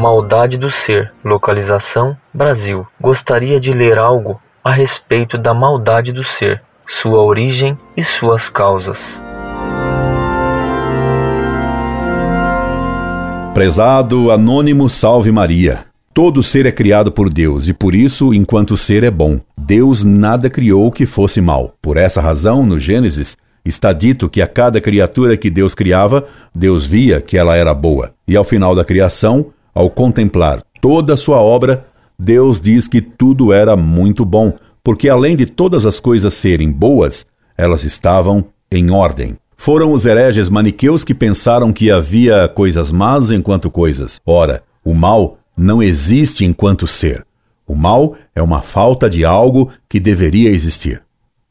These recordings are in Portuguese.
maldade do ser. Localização: Brasil. Gostaria de ler algo a respeito da maldade do ser, sua origem e suas causas. Prezado Anônimo Salve Maria. Todo ser é criado por Deus e por isso, enquanto ser é bom. Deus nada criou que fosse mal. Por essa razão, no Gênesis, está dito que a cada criatura que Deus criava, Deus via que ela era boa. E ao final da criação, ao contemplar toda a sua obra, Deus diz que tudo era muito bom, porque além de todas as coisas serem boas, elas estavam em ordem. Foram os hereges maniqueus que pensaram que havia coisas más enquanto coisas. Ora, o mal não existe enquanto ser. O mal é uma falta de algo que deveria existir.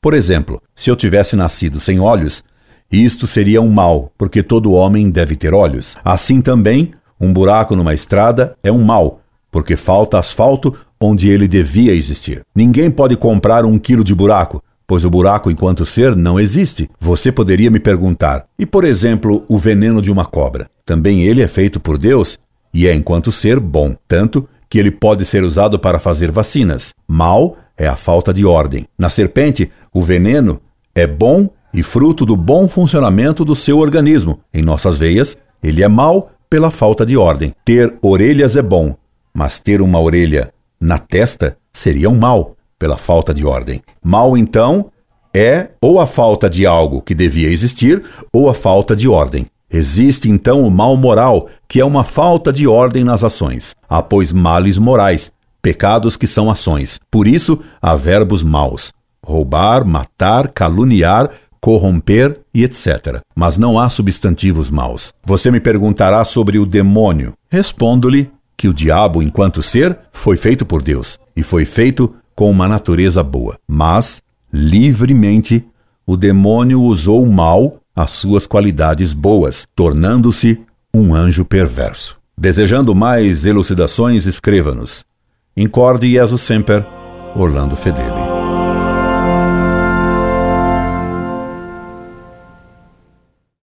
Por exemplo, se eu tivesse nascido sem olhos, isto seria um mal, porque todo homem deve ter olhos. Assim também, um buraco numa estrada é um mal, porque falta asfalto onde ele devia existir. Ninguém pode comprar um quilo de buraco, pois o buraco enquanto ser não existe. Você poderia me perguntar: e por exemplo, o veneno de uma cobra? Também ele é feito por Deus e é enquanto ser bom, tanto que ele pode ser usado para fazer vacinas. Mal é a falta de ordem. Na serpente, o veneno é bom e fruto do bom funcionamento do seu organismo. Em nossas veias, ele é mau pela falta de ordem. Ter orelhas é bom, mas ter uma orelha na testa seria um mal pela falta de ordem. Mal, então, é ou a falta de algo que devia existir ou a falta de ordem. Existe então o mal moral, que é uma falta de ordem nas ações. Há, pois, males morais, pecados que são ações. Por isso, há verbos maus: roubar, matar, caluniar, corromper e etc. Mas não há substantivos maus. Você me perguntará sobre o demônio. Respondo-lhe que o diabo, enquanto ser, foi feito por Deus e foi feito com uma natureza boa. Mas, livremente, o demônio usou mal as suas qualidades boas, tornando-se um anjo perverso. Desejando mais elucidações, escreva-nos. Incorde Jesus Semper, Orlando Fedeli.